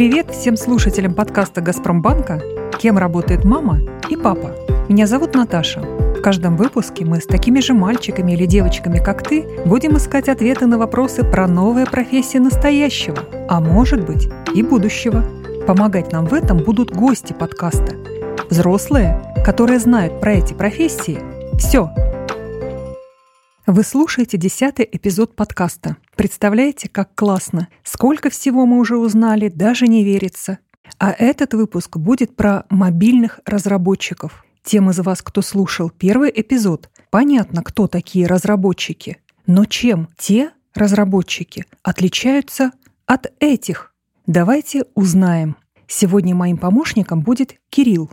Привет всем слушателям подкаста «Газпромбанка», кем работает мама и папа. Меня зовут Наташа. В каждом выпуске мы с такими же мальчиками или девочками, как ты, будем искать ответы на вопросы про новые профессии настоящего, а может быть и будущего. Помогать нам в этом будут гости подкаста. Взрослые, которые знают про эти профессии. Все, вы слушаете десятый эпизод подкаста. Представляете, как классно? Сколько всего мы уже узнали, даже не верится. А этот выпуск будет про мобильных разработчиков. Тем из вас, кто слушал первый эпизод, понятно, кто такие разработчики. Но чем те разработчики отличаются от этих? Давайте узнаем. Сегодня моим помощником будет Кирилл.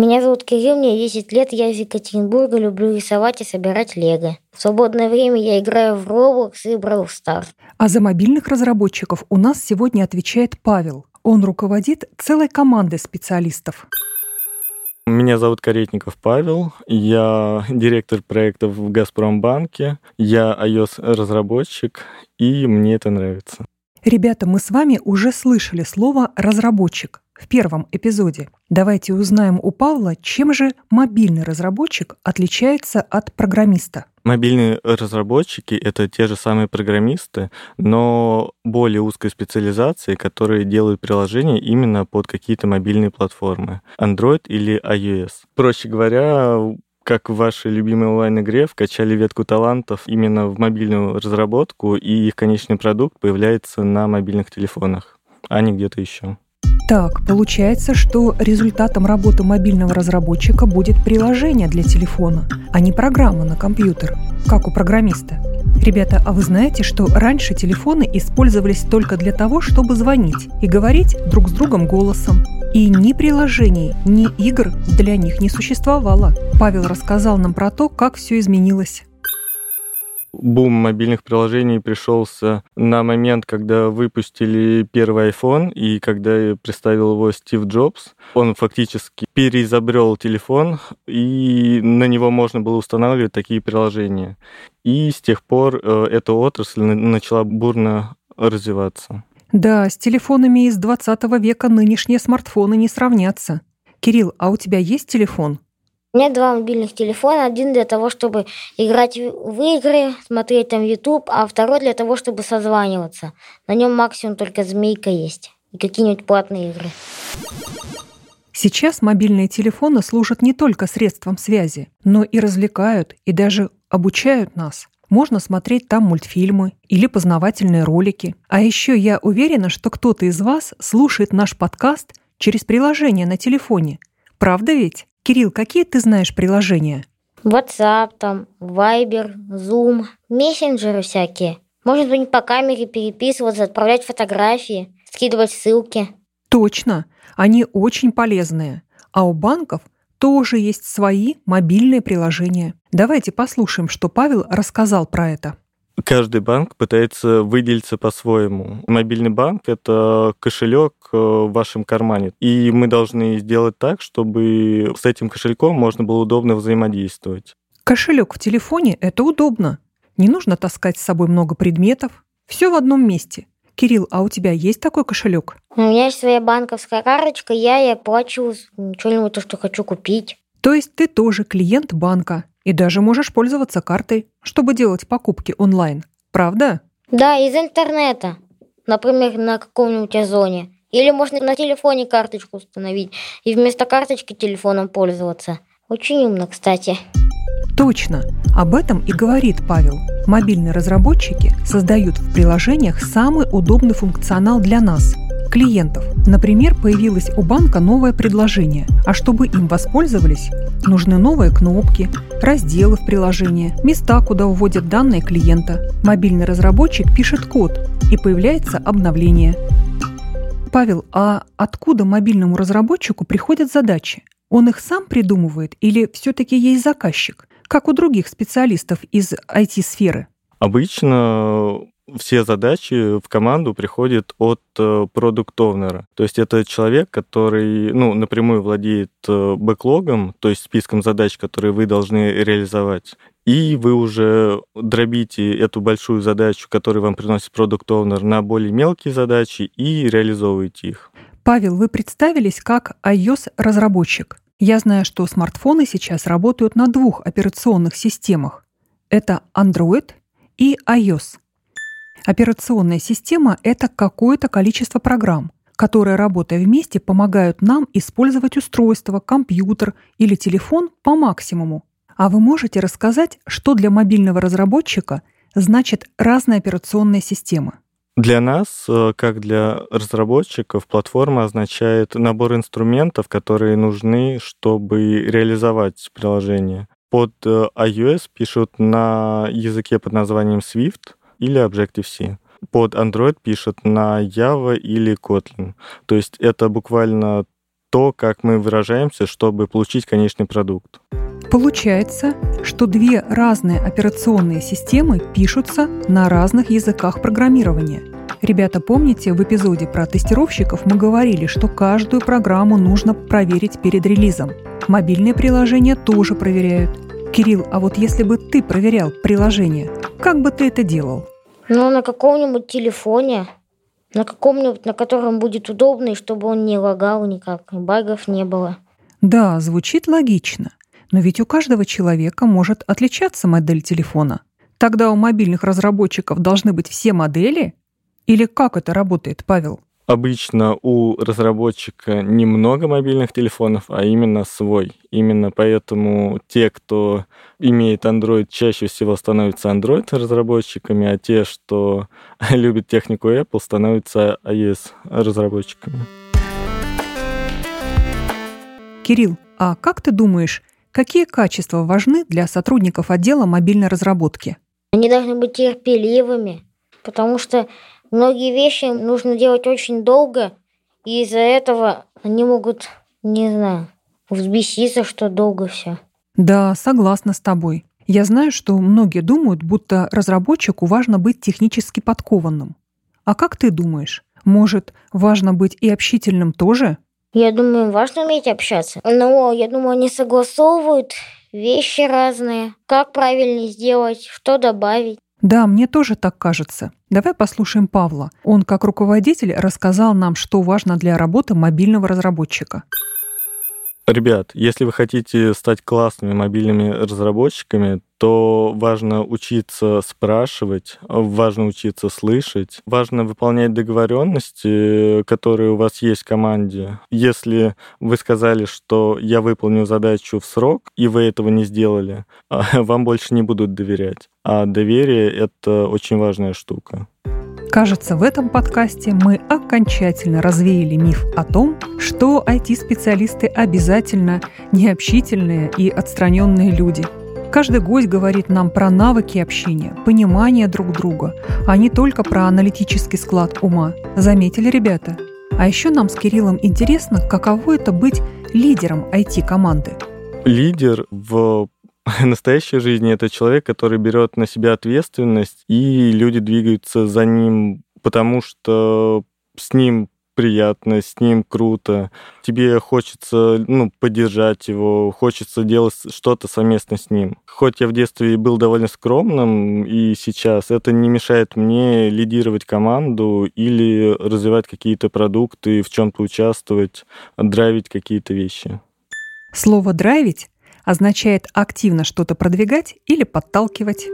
Меня зовут Кирилл, мне 10 лет, я из Екатеринбурга, люблю рисовать и собирать лего. В свободное время я играю в Roblox и Brawl Stars. А за мобильных разработчиков у нас сегодня отвечает Павел. Он руководит целой командой специалистов. Меня зовут Каретников Павел, я директор проектов в Газпромбанке, я iOS-разработчик, и мне это нравится. Ребята, мы с вами уже слышали слово «разработчик» в первом эпизоде. Давайте узнаем у Павла, чем же мобильный разработчик отличается от программиста. Мобильные разработчики — это те же самые программисты, но более узкой специализации, которые делают приложения именно под какие-то мобильные платформы, Android или iOS. Проще говоря, как в вашей любимой онлайн-игре вкачали ветку талантов именно в мобильную разработку, и их конечный продукт появляется на мобильных телефонах, а не где-то еще. Так, получается, что результатом работы мобильного разработчика будет приложение для телефона, а не программа на компьютер, как у программиста. Ребята, а вы знаете, что раньше телефоны использовались только для того, чтобы звонить и говорить друг с другом голосом? И ни приложений, ни игр для них не существовало. Павел рассказал нам про то, как все изменилось бум мобильных приложений пришелся на момент, когда выпустили первый iPhone и когда представил его Стив Джобс. Он фактически переизобрел телефон, и на него можно было устанавливать такие приложения. И с тех пор э, эта отрасль начала бурно развиваться. Да, с телефонами из 20 века нынешние смартфоны не сравнятся. Кирилл, а у тебя есть телефон? У меня два мобильных телефона. Один для того, чтобы играть в игры, смотреть там YouTube, а второй для того, чтобы созваниваться. На нем максимум только змейка есть и какие-нибудь платные игры. Сейчас мобильные телефоны служат не только средством связи, но и развлекают, и даже обучают нас. Можно смотреть там мультфильмы или познавательные ролики. А еще я уверена, что кто-то из вас слушает наш подкаст через приложение на телефоне. Правда ведь? Кирилл, какие ты знаешь приложения? WhatsApp, там, Viber, Zoom, мессенджеры всякие. Можно быть по камере переписываться, отправлять фотографии, скидывать ссылки. Точно, они очень полезные. А у банков тоже есть свои мобильные приложения. Давайте послушаем, что Павел рассказал про это. Каждый банк пытается выделиться по-своему. Мобильный банк — это кошелек э, в вашем кармане. И мы должны сделать так, чтобы с этим кошельком можно было удобно взаимодействовать. Кошелек в телефоне — это удобно. Не нужно таскать с собой много предметов. Все в одном месте. Кирилл, а у тебя есть такой кошелек? У меня есть своя банковская карточка, я ей плачу что-нибудь, то, что хочу купить. То есть ты тоже клиент банка, и даже можешь пользоваться картой, чтобы делать покупки онлайн. Правда? Да, из интернета. Например, на каком-нибудь озоне. Или можно на телефоне карточку установить и вместо карточки телефоном пользоваться. Очень умно, кстати. Точно. Об этом и говорит Павел. Мобильные разработчики создают в приложениях самый удобный функционал для нас – клиентов. Например, появилось у банка новое предложение, а чтобы им воспользовались, нужны новые кнопки, разделы в приложении, места, куда уводят данные клиента. Мобильный разработчик пишет код, и появляется обновление. Павел, а откуда мобильному разработчику приходят задачи? Он их сам придумывает или все-таки есть заказчик, как у других специалистов из IT-сферы? Обычно все задачи в команду приходят от э, продукт-овнера. То есть это человек, который ну, напрямую владеет э, бэклогом, то есть списком задач, которые вы должны реализовать. и вы уже дробите эту большую задачу, которую вам приносит продукт Owner, на более мелкие задачи и реализовываете их. Павел, вы представились как iOS-разработчик. Я знаю, что смартфоны сейчас работают на двух операционных системах. Это Android и iOS. Операционная система — это какое-то количество программ, которые, работая вместе, помогают нам использовать устройство, компьютер или телефон по максимуму. А вы можете рассказать, что для мобильного разработчика значит разная операционная система? Для нас, э, как для разработчиков, платформа означает набор инструментов, которые нужны, чтобы реализовать приложение. Под э, iOS пишут на языке под названием Swift или Objective-C. Под Android пишут на Java или Kotlin. То есть это буквально то, как мы выражаемся, чтобы получить конечный продукт. Получается, что две разные операционные системы пишутся на разных языках программирования. Ребята, помните, в эпизоде про тестировщиков мы говорили, что каждую программу нужно проверить перед релизом. Мобильные приложения тоже проверяют. Кирилл, а вот если бы ты проверял приложение, как бы ты это делал? Ну, на каком-нибудь телефоне, на каком-нибудь, на котором будет удобно, и чтобы он не лагал никак, багов не было. Да, звучит логично. Но ведь у каждого человека может отличаться модель телефона. Тогда у мобильных разработчиков должны быть все модели? Или как это работает, Павел? Обычно у разработчика немного мобильных телефонов, а именно свой. Именно поэтому те, кто имеет Android, чаще всего становятся Android-разработчиками, а те, что любят технику Apple, становятся iOS-разработчиками. Кирилл, а как ты думаешь, Какие качества важны для сотрудников отдела мобильной разработки? Они должны быть терпеливыми, потому что многие вещи нужно делать очень долго, и из-за этого они могут, не знаю, взбеситься, что долго все. Да, согласна с тобой. Я знаю, что многие думают, будто разработчику важно быть технически подкованным. А как ты думаешь? Может, важно быть и общительным тоже? Я думаю, важно уметь общаться. Но я думаю, они согласовывают вещи разные. Как правильно сделать, что добавить. Да, мне тоже так кажется. Давай послушаем Павла. Он, как руководитель, рассказал нам, что важно для работы мобильного разработчика. Ребят, если вы хотите стать классными мобильными разработчиками, то важно учиться спрашивать, важно учиться слышать, важно выполнять договоренности, которые у вас есть в команде. Если вы сказали, что я выполню задачу в срок, и вы этого не сделали, вам больше не будут доверять. А доверие — это очень важная штука. Кажется, в этом подкасте мы окончательно развеяли миф о том, что IT-специалисты обязательно необщительные и отстраненные люди. Каждый гость говорит нам про навыки общения, понимание друг друга, а не только про аналитический склад ума. Заметили, ребята? А еще нам с Кириллом интересно, каково это быть лидером IT-команды. Лидер в настоящей жизни это человек, который берет на себя ответственность, и люди двигаются за ним, потому что с ним приятно, с ним круто. Тебе хочется ну, поддержать его, хочется делать что-то совместно с ним. Хоть я в детстве был довольно скромным, и сейчас это не мешает мне лидировать команду или развивать какие-то продукты, в чем-то участвовать, драйвить какие-то вещи. Слово «драйвить» означает активно что-то продвигать или подталкивать.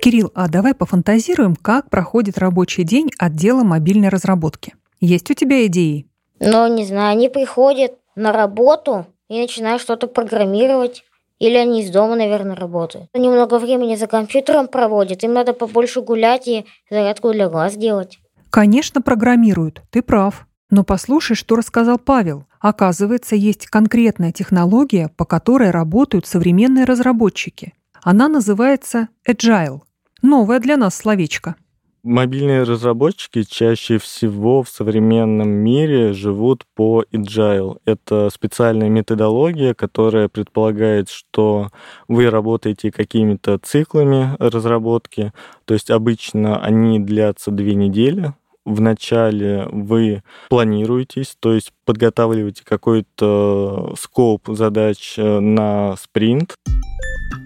Кирилл, а давай пофантазируем, как проходит рабочий день отдела мобильной разработки. Есть у тебя идеи? Ну, не знаю, они приходят на работу и начинают что-то программировать. Или они из дома, наверное, работают. Они много времени за компьютером проводят, им надо побольше гулять и зарядку для глаз делать. Конечно, программируют, ты прав. Но послушай, что рассказал Павел. Оказывается, есть конкретная технология, по которой работают современные разработчики. Она называется Agile. Новое для нас словечко. Мобильные разработчики чаще всего в современном мире живут по Agile. Это специальная методология, которая предполагает, что вы работаете какими-то циклами разработки. То есть обычно они длятся две недели, вначале вы планируетесь, то есть подготавливаете какой-то скоп задач э, на спринт.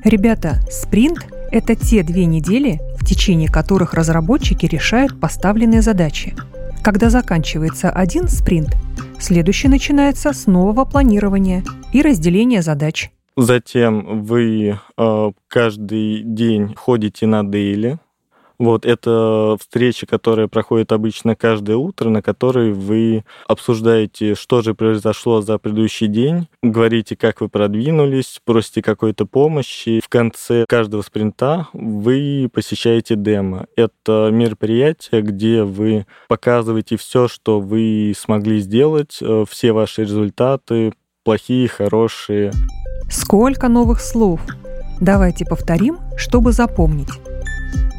Ребята, спринт – это те две недели, в течение которых разработчики решают поставленные задачи. Когда заканчивается один спринт, следующий начинается с нового планирования и разделения задач. Затем вы э, каждый день ходите на дейли, вот, это встреча, которая проходит обычно каждое утро, на которой вы обсуждаете, что же произошло за предыдущий день, говорите, как вы продвинулись, просите какой-то помощи. В конце каждого спринта вы посещаете демо. Это мероприятие, где вы показываете все, что вы смогли сделать, э, все ваши результаты, плохие, хорошие. Сколько новых слов! Давайте повторим, чтобы запомнить.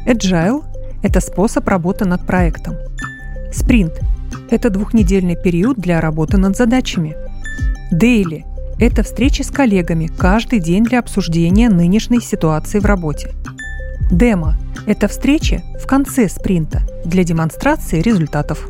Agile – это способ работы над проектом. Спринт – это двухнедельный период для работы над задачами. Daily – это встречи с коллегами каждый день для обсуждения нынешней ситуации в работе. Демо – это встречи в конце спринта для демонстрации результатов.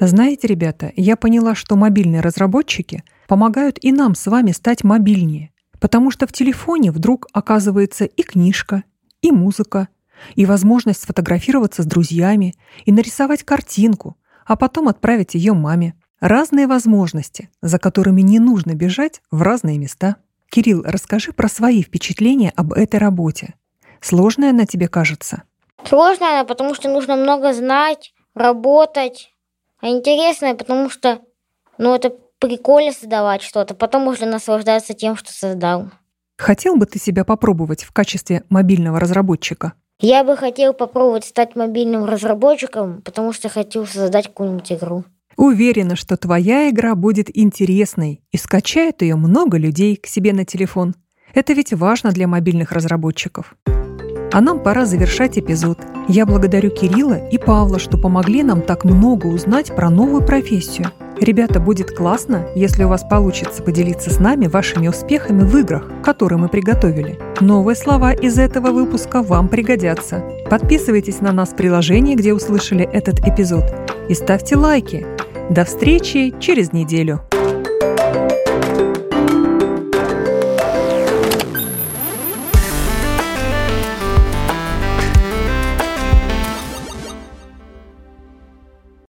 Знаете, ребята, я поняла, что мобильные разработчики помогают и нам с вами стать мобильнее – Потому что в телефоне вдруг оказывается и книжка, и музыка, и возможность сфотографироваться с друзьями, и нарисовать картинку, а потом отправить ее маме. Разные возможности, за которыми не нужно бежать в разные места. Кирилл, расскажи про свои впечатления об этой работе. Сложная она тебе кажется? Сложная потому что нужно много знать, работать. А интересная, потому что ну, это прикольно создавать что-то, потом можно наслаждаться тем, что создал. Хотел бы ты себя попробовать в качестве мобильного разработчика? Я бы хотел попробовать стать мобильным разработчиком, потому что хотел создать какую-нибудь игру. Уверена, что твоя игра будет интересной и скачает ее много людей к себе на телефон. Это ведь важно для мобильных разработчиков. А нам пора завершать эпизод. Я благодарю Кирилла и Павла, что помогли нам так много узнать про новую профессию. Ребята, будет классно, если у вас получится поделиться с нами вашими успехами в играх, которые мы приготовили. Новые слова из этого выпуска вам пригодятся. Подписывайтесь на нас в приложении, где услышали этот эпизод, и ставьте лайки. До встречи через неделю.